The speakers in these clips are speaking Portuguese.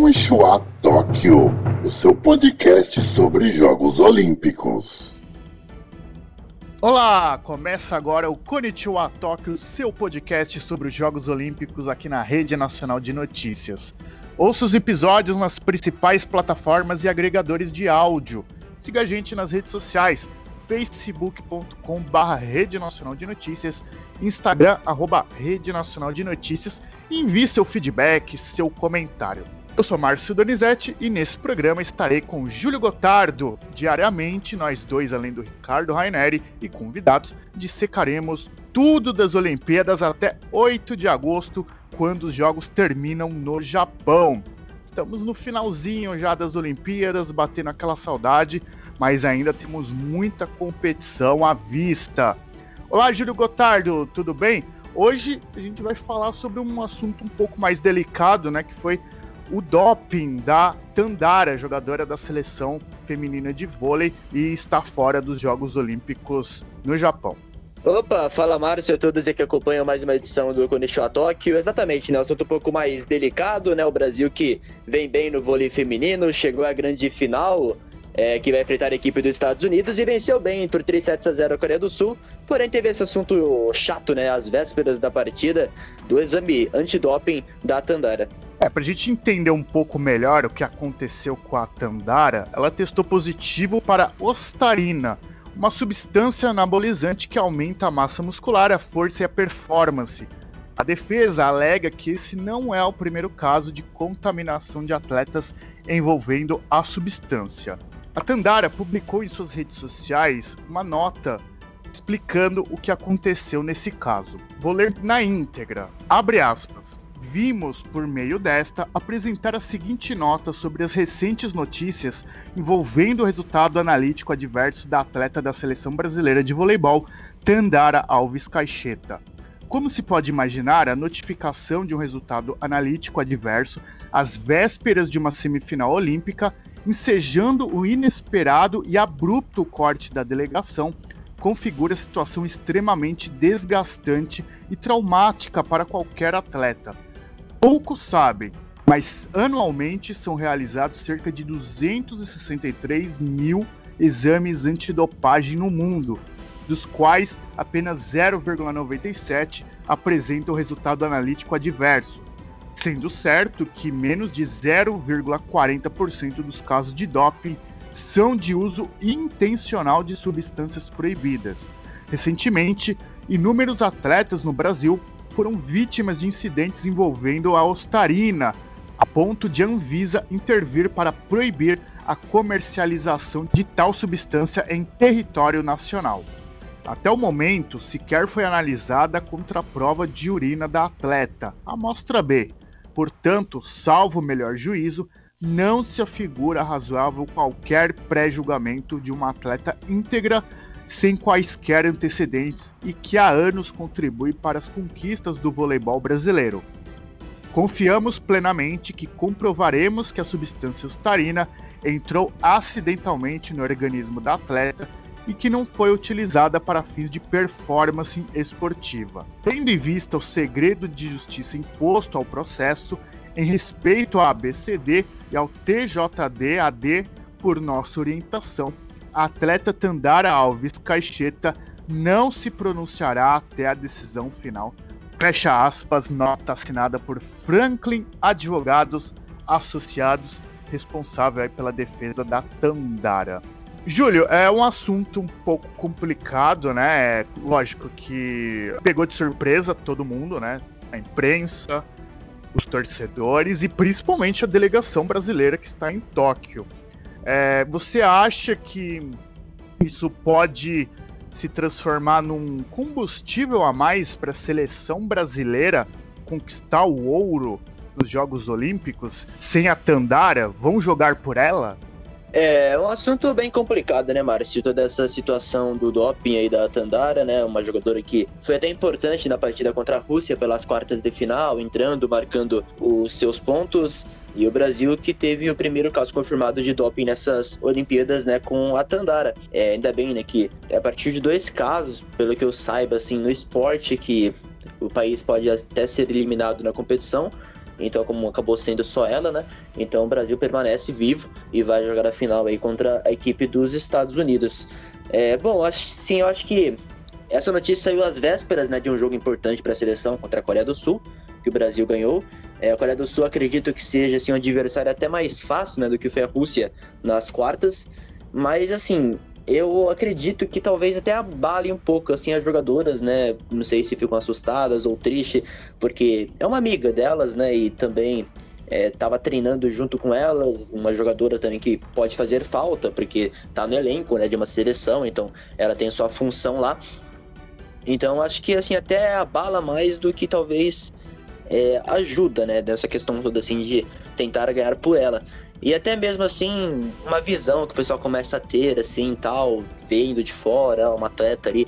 Konnichiwa Tóquio, o seu podcast sobre Jogos Olímpicos. Olá, começa agora o Konnichiwa Tóquio, seu podcast sobre os Jogos Olímpicos aqui na Rede Nacional de Notícias. Ouça os episódios nas principais plataformas e agregadores de áudio. Siga a gente nas redes sociais, facebook.com barra Rede Nacional de Notícias, Instagram, arroba Rede Nacional de Notícias e envie seu feedback, seu comentário. Eu sou Márcio Donizete e nesse programa estarei com Júlio Gotardo. Diariamente, nós dois, além do Ricardo Raineri e convidados, dissecaremos tudo das Olimpíadas até 8 de agosto, quando os jogos terminam no Japão. Estamos no finalzinho já das Olimpíadas, batendo aquela saudade, mas ainda temos muita competição à vista. Olá, Júlio Gotardo, tudo bem? Hoje a gente vai falar sobre um assunto um pouco mais delicado, né, que foi o doping da Tandara, jogadora da seleção feminina de vôlei e está fora dos Jogos Olímpicos no Japão. Opa, fala Márcio a todos que acompanham mais uma edição do Konnichiwa Tóquio. Exatamente, né? Um assunto um pouco mais delicado, né? O Brasil que vem bem no vôlei feminino, chegou à grande final, é, que vai enfrentar a equipe dos Estados Unidos e venceu bem por 3 sets a 0 a Coreia do Sul. Porém, teve esse assunto chato, né? Às vésperas da partida do exame antidoping da Tandara. É, pra gente entender um pouco melhor o que aconteceu com a Tandara, ela testou positivo para ostarina, uma substância anabolizante que aumenta a massa muscular, a força e a performance. A defesa alega que esse não é o primeiro caso de contaminação de atletas envolvendo a substância. A Tandara publicou em suas redes sociais uma nota explicando o que aconteceu nesse caso. Vou ler na íntegra. Abre aspas. Vimos, por meio desta, apresentar a seguinte nota sobre as recentes notícias envolvendo o resultado analítico adverso da atleta da seleção brasileira de voleibol, Tandara Alves Caixeta. Como se pode imaginar, a notificação de um resultado analítico adverso às vésperas de uma semifinal olímpica, ensejando o inesperado e abrupto corte da delegação, configura situação extremamente desgastante e traumática para qualquer atleta. Poucos sabem, mas anualmente são realizados cerca de 263 mil exames antidopagem no mundo, dos quais apenas 0,97 apresentam resultado analítico adverso, sendo certo que menos de 0,40% dos casos de doping são de uso intencional de substâncias proibidas. Recentemente, inúmeros atletas no Brasil foram vítimas de incidentes envolvendo a ostarina, a ponto de a Anvisa intervir para proibir a comercialização de tal substância em território nacional. Até o momento, sequer foi analisada a contraprova de urina da atleta, amostra B. Portanto, salvo o melhor juízo, não se afigura razoável qualquer pré-julgamento de uma atleta íntegra sem quaisquer antecedentes e que há anos contribui para as conquistas do voleibol brasileiro. Confiamos plenamente que comprovaremos que a substância ostarina entrou acidentalmente no organismo da atleta e que não foi utilizada para fins de performance esportiva. Tendo em vista o segredo de justiça imposto ao processo, em respeito à ABCD e ao TJD-AD por nossa orientação, atleta Tandara Alves Caixeta não se pronunciará até a decisão final. Fecha aspas, nota assinada por Franklin Advogados Associados, responsável pela defesa da Tandara. Júlio, é um assunto um pouco complicado, né? É, lógico que pegou de surpresa todo mundo, né? A imprensa, os torcedores e principalmente a delegação brasileira que está em Tóquio. É, você acha que isso pode se transformar num combustível a mais para a seleção brasileira conquistar o ouro nos Jogos Olímpicos sem a Tandara? Vão jogar por ela? É um assunto bem complicado, né, Márcio? Toda essa situação do doping aí da Tandara, né? Uma jogadora que foi até importante na partida contra a Rússia pelas quartas de final, entrando, marcando os seus pontos. E o Brasil que teve o primeiro caso confirmado de doping nessas Olimpíadas, né, com a Tandara. É, ainda bem, né, que é a partir de dois casos, pelo que eu saiba, assim, no esporte, que o país pode até ser eliminado na competição, então como acabou sendo só ela, né? Então o Brasil permanece vivo e vai jogar a final aí contra a equipe dos Estados Unidos. É, bom, acho, sim, eu acho que essa notícia saiu às vésperas né, de um jogo importante para a seleção contra a Coreia do Sul, que o Brasil ganhou. É, a Coreia do Sul acredito que seja assim, um adversário até mais fácil né, do que foi a Rússia nas quartas. Mas assim, eu acredito que talvez até abale um pouco assim as jogadoras, né? Não sei se ficam assustadas ou tristes, porque é uma amiga delas, né? E também estava é, treinando junto com elas, uma jogadora também que pode fazer falta, porque tá no elenco, né? De uma seleção, então ela tem sua função lá. Então acho que assim até abala mais do que talvez é, ajuda, né? Dessa questão toda assim de tentar ganhar por ela. E até mesmo assim, uma visão que o pessoal começa a ter, assim, tal, vendo de fora, uma atleta ali,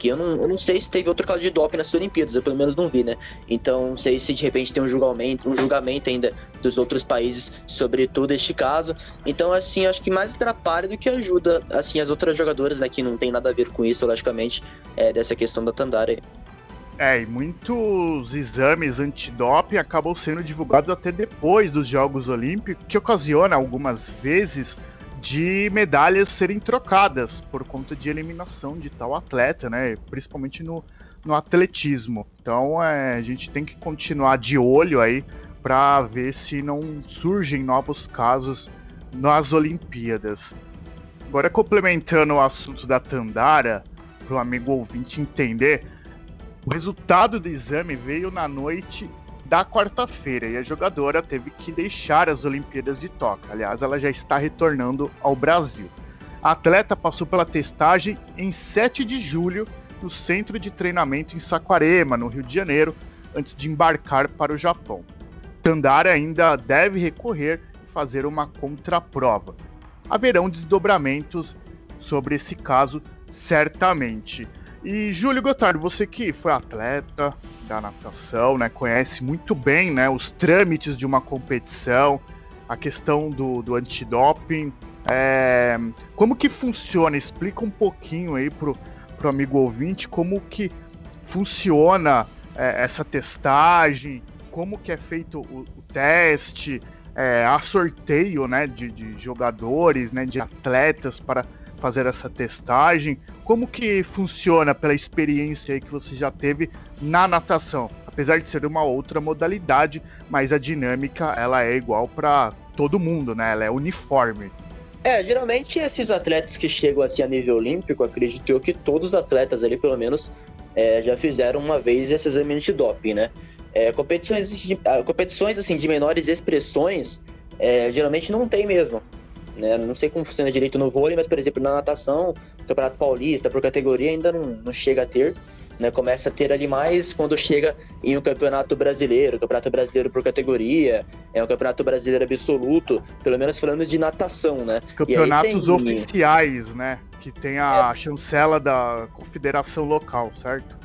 que eu não, eu não sei se teve outro caso de doping nas Olimpíadas, eu pelo menos não vi, né? Então, não sei se de repente tem um julgamento, um julgamento ainda dos outros países sobre todo este caso. Então, assim, acho que mais atrapalha do que ajuda, assim, as outras jogadoras, né, que não tem nada a ver com isso, logicamente, é, dessa questão da Tandara aí. É, e muitos exames antidoping acabam sendo divulgados até depois dos Jogos Olímpicos, que ocasiona algumas vezes de medalhas serem trocadas por conta de eliminação de tal atleta, né? Principalmente no, no atletismo. Então é, a gente tem que continuar de olho aí para ver se não surgem novos casos nas Olimpíadas. Agora complementando o assunto da Tandara, para o amigo ouvinte entender, o resultado do exame veio na noite da quarta-feira e a jogadora teve que deixar as Olimpíadas de Tóquio. Aliás, ela já está retornando ao Brasil. A atleta passou pela testagem em 7 de julho no centro de treinamento em Saquarema, no Rio de Janeiro, antes de embarcar para o Japão. Tandara ainda deve recorrer e fazer uma contraprova. Haverão desdobramentos sobre esse caso, certamente. E Júlio Gotardo, você que foi atleta da natação, né, conhece muito bem, né, os trâmites de uma competição, a questão do, do antidoping, é, como que funciona? Explica um pouquinho aí pro, pro amigo ouvinte como que funciona é, essa testagem, como que é feito o, o teste, é, a sorteio, né, de, de jogadores, né, de atletas para fazer essa testagem. Como que funciona pela experiência que você já teve na natação? Apesar de ser uma outra modalidade, mas a dinâmica ela é igual para todo mundo, né? Ela é uniforme. É, geralmente esses atletas que chegam assim a nível olímpico, acredito eu que todos os atletas ali, pelo menos, é, já fizeram uma vez esse exame de doping, né? É, competições, de, ah, competições assim de menores expressões, é, geralmente não tem mesmo. Né? Não sei como funciona direito no vôlei, mas, por exemplo, na natação, Campeonato Paulista, por categoria, ainda não, não chega a ter. Né? Começa a ter ali mais quando chega em um campeonato brasileiro, campeonato brasileiro por categoria, é um campeonato brasileiro absoluto, pelo menos falando de natação, né? Os campeonatos tem... oficiais, né? Que tem a é... chancela da confederação local, certo?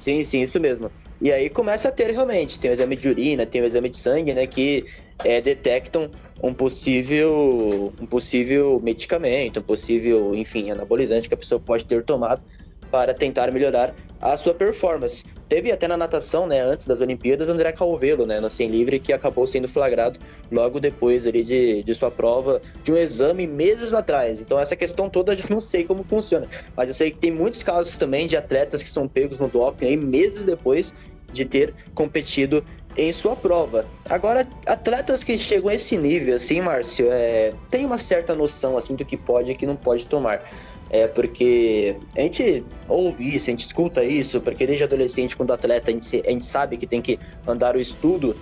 Sim, sim, isso mesmo. E aí começa a ter realmente, tem o exame de urina, tem o exame de sangue, né? Que é, detectam um possível, um possível medicamento, um possível, enfim, anabolizante que a pessoa pode ter tomado para tentar melhorar a sua performance. Teve até na natação, né, antes das Olimpíadas, André Calvelo, né, no 100 livre, que acabou sendo flagrado logo depois ali de, de sua prova, de um exame meses atrás. Então essa questão toda eu já não sei como funciona, mas eu sei que tem muitos casos também de atletas que são pegos no doping aí meses depois de ter competido em sua prova. Agora, atletas que chegam a esse nível, assim, Márcio, é, tem uma certa noção assim do que pode e que não pode tomar. É porque a gente ouve isso, a gente escuta isso, porque desde adolescente, quando atleta, a gente, a gente sabe que tem que andar o estudo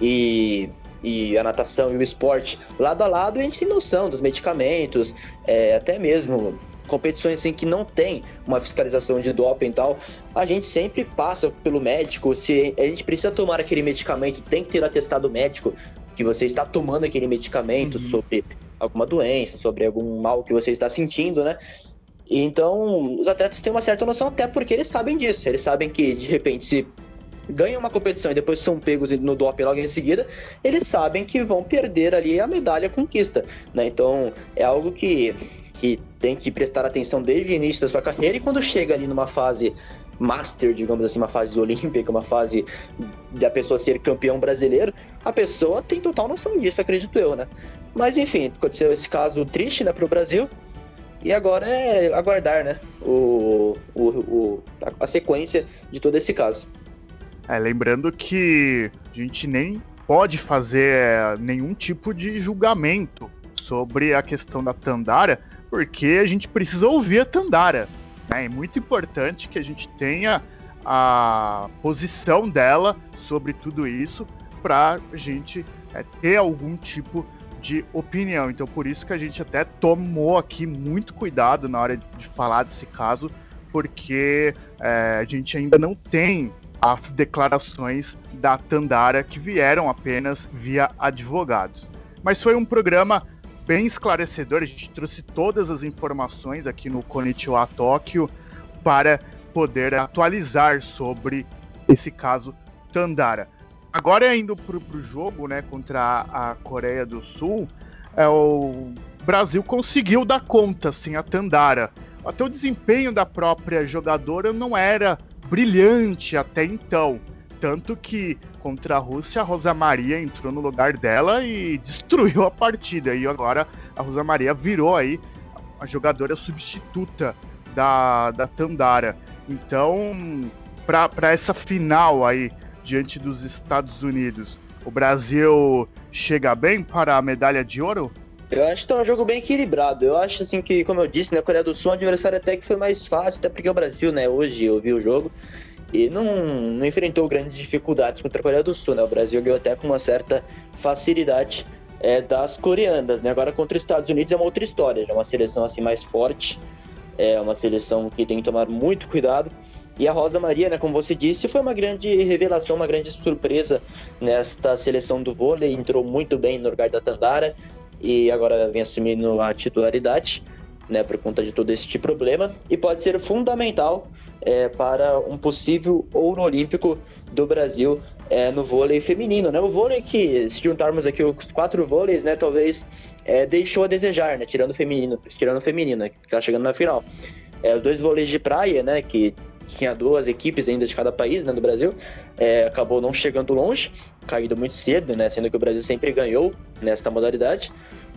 e, e a natação e o esporte lado a lado, a gente tem noção dos medicamentos, é, até mesmo competições assim que não tem uma fiscalização de doping e tal, a gente sempre passa pelo médico. Se a gente precisa tomar aquele medicamento, tem que ter atestado médico que você está tomando aquele medicamento uhum. sobre alguma doença, sobre algum mal que você está sentindo, né? Então, os atletas têm uma certa noção, até porque eles sabem disso. Eles sabem que, de repente, se ganham uma competição e depois são pegos no doping logo em seguida, eles sabem que vão perder ali a medalha conquista, né? Então, é algo que que tem que prestar atenção desde o início da sua carreira e quando chega ali numa fase master, digamos assim, uma fase olímpica, uma fase da pessoa ser campeão brasileiro, a pessoa tem total noção disso, acredito eu, né? Mas enfim, aconteceu esse caso triste, né, pro Brasil. E agora é aguardar, né, o, o, o a, sequência de todo esse caso. É, lembrando que a gente nem pode fazer nenhum tipo de julgamento sobre a questão da Tandara, porque a gente precisa ouvir a Tandara. Né? É muito importante que a gente tenha a posição dela sobre tudo isso para a gente é, ter algum tipo de opinião. Então, por isso que a gente até tomou aqui muito cuidado na hora de falar desse caso, porque é, a gente ainda não tem as declarações da Tandara que vieram apenas via advogados. Mas foi um programa bem esclarecedor, a gente trouxe todas as informações aqui no Konnichiwa Tóquio para poder atualizar sobre esse caso Tandara. Agora indo para o jogo né, contra a Coreia do Sul, é, o Brasil conseguiu dar conta assim, a Tandara. Até o desempenho da própria jogadora não era brilhante até então. Tanto que contra a Rússia, a Rosa Maria entrou no lugar dela e destruiu a partida. E agora a Rosa Maria virou aí a jogadora substituta da, da Tandara. Então, para essa final aí, diante dos Estados Unidos, o Brasil chega bem para a medalha de ouro? Eu acho que tá um jogo bem equilibrado. Eu acho assim que, como eu disse, né, a Coreia do Sul, o adversário até que foi mais fácil, até porque o Brasil, né, hoje eu vi o jogo e não, não enfrentou grandes dificuldades contra a Coreia do Sul, né? O Brasil ganhou até com uma certa facilidade é, das coreanas, né? Agora contra os Estados Unidos é uma outra história, já é uma seleção assim mais forte, é uma seleção que tem que tomar muito cuidado. E a Rosa Maria, né, como você disse, foi uma grande revelação, uma grande surpresa nesta seleção do vôlei, entrou muito bem no lugar da Tandara, e agora vem assumindo a titularidade, né, por conta de todo este problema, e pode ser fundamental é, para um possível ouro olímpico do Brasil é, no vôlei feminino, né? O vôlei que, se juntarmos aqui os quatro vôleis, né, talvez é, deixou a desejar, né, tirando o feminino, tirando o feminino, né, que tá chegando na final. É, os dois vôleis de praia, né, que tinha duas equipes ainda de cada país, né, do Brasil, é, acabou não chegando longe, caindo muito cedo, né, sendo que o Brasil sempre ganhou nesta modalidade.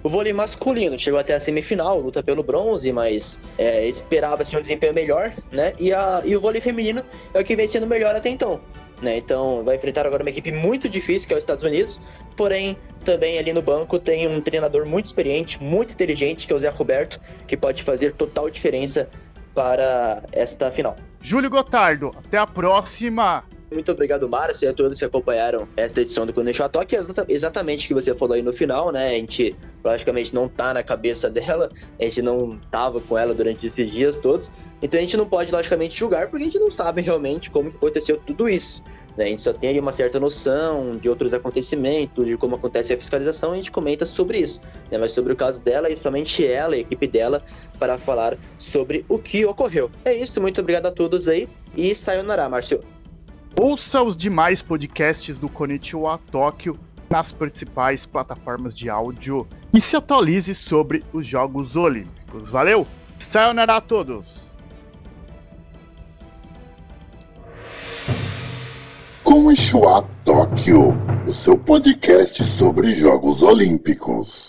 O vôlei masculino chegou até a semifinal, luta pelo bronze, mas é, esperava-se um desempenho melhor, né? E, a, e o vôlei feminino é o que vem sendo melhor até então. Né? Então vai enfrentar agora uma equipe muito difícil, que é os Estados Unidos, porém também ali no banco tem um treinador muito experiente, muito inteligente, que é o Zé Roberto, que pode fazer total diferença para esta final. Júlio Gotardo, até a próxima! Muito obrigado, Márcio, e a todos que acompanharam esta edição do Conexão Talk. Exatamente o que você falou aí no final, né? A gente, logicamente, não tá na cabeça dela, a gente não tava com ela durante esses dias todos. Então a gente não pode, logicamente, julgar, porque a gente não sabe realmente como aconteceu tudo isso. Né? A gente só tem uma certa noção de outros acontecimentos, de como acontece a fiscalização, e a gente comenta sobre isso. Né? Mas sobre o caso dela e somente ela e a equipe dela para falar sobre o que ocorreu. É isso, muito obrigado a todos aí e sayonara, Márcio. Ouça os demais podcasts do Konnichiwa Tóquio nas principais plataformas de áudio e se atualize sobre os Jogos Olímpicos. Valeu! Sayonara a todos! Konnichiwa Tóquio, o seu podcast sobre Jogos Olímpicos.